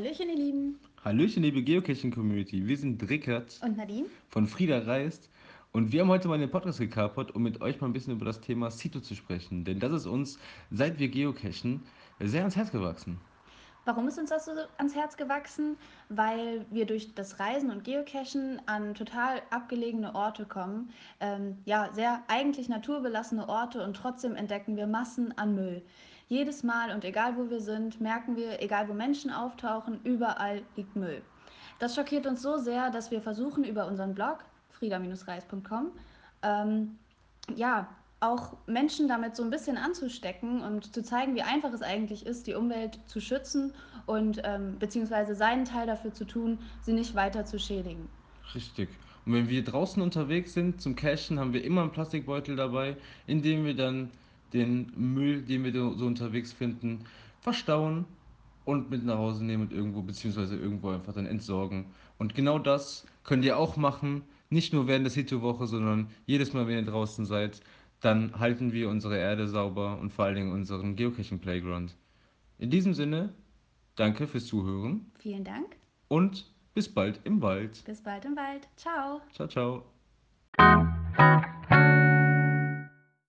Hallöchen, ihr Lieben. Hallöchen, liebe Geocaching-Community. Wir sind Rickert Und Nadine? von Frieda Reist und wir haben heute mal den Podcast gekapert, um mit euch mal ein bisschen über das Thema Sito zu sprechen. Denn das ist uns, seit wir geocachen, sehr ans Herz gewachsen. Warum ist uns das so ans Herz gewachsen? Weil wir durch das Reisen und Geocachen an total abgelegene Orte kommen. Ähm, ja, sehr eigentlich naturbelassene Orte und trotzdem entdecken wir Massen an Müll. Jedes Mal und egal wo wir sind, merken wir, egal wo Menschen auftauchen, überall liegt Müll. Das schockiert uns so sehr, dass wir versuchen, über unseren Blog frieda-reis.com ähm, ja, auch Menschen damit so ein bisschen anzustecken und zu zeigen, wie einfach es eigentlich ist, die Umwelt zu schützen und ähm, beziehungsweise seinen Teil dafür zu tun, sie nicht weiter zu schädigen. Richtig. Und wenn wir draußen unterwegs sind zum Cachen, haben wir immer einen Plastikbeutel dabei, in dem wir dann den Müll, den wir so unterwegs finden, verstauen und mit nach Hause nehmen und irgendwo, beziehungsweise irgendwo einfach dann entsorgen. Und genau das könnt ihr auch machen, nicht nur während der Sito-Woche, sondern jedes Mal, wenn ihr draußen seid, dann halten wir unsere Erde sauber und vor allen Dingen unseren Geocaching-Playground. In diesem Sinne, danke fürs Zuhören Vielen Dank. und bis bald im Wald. Bis bald im Wald. Ciao. Ciao, ciao.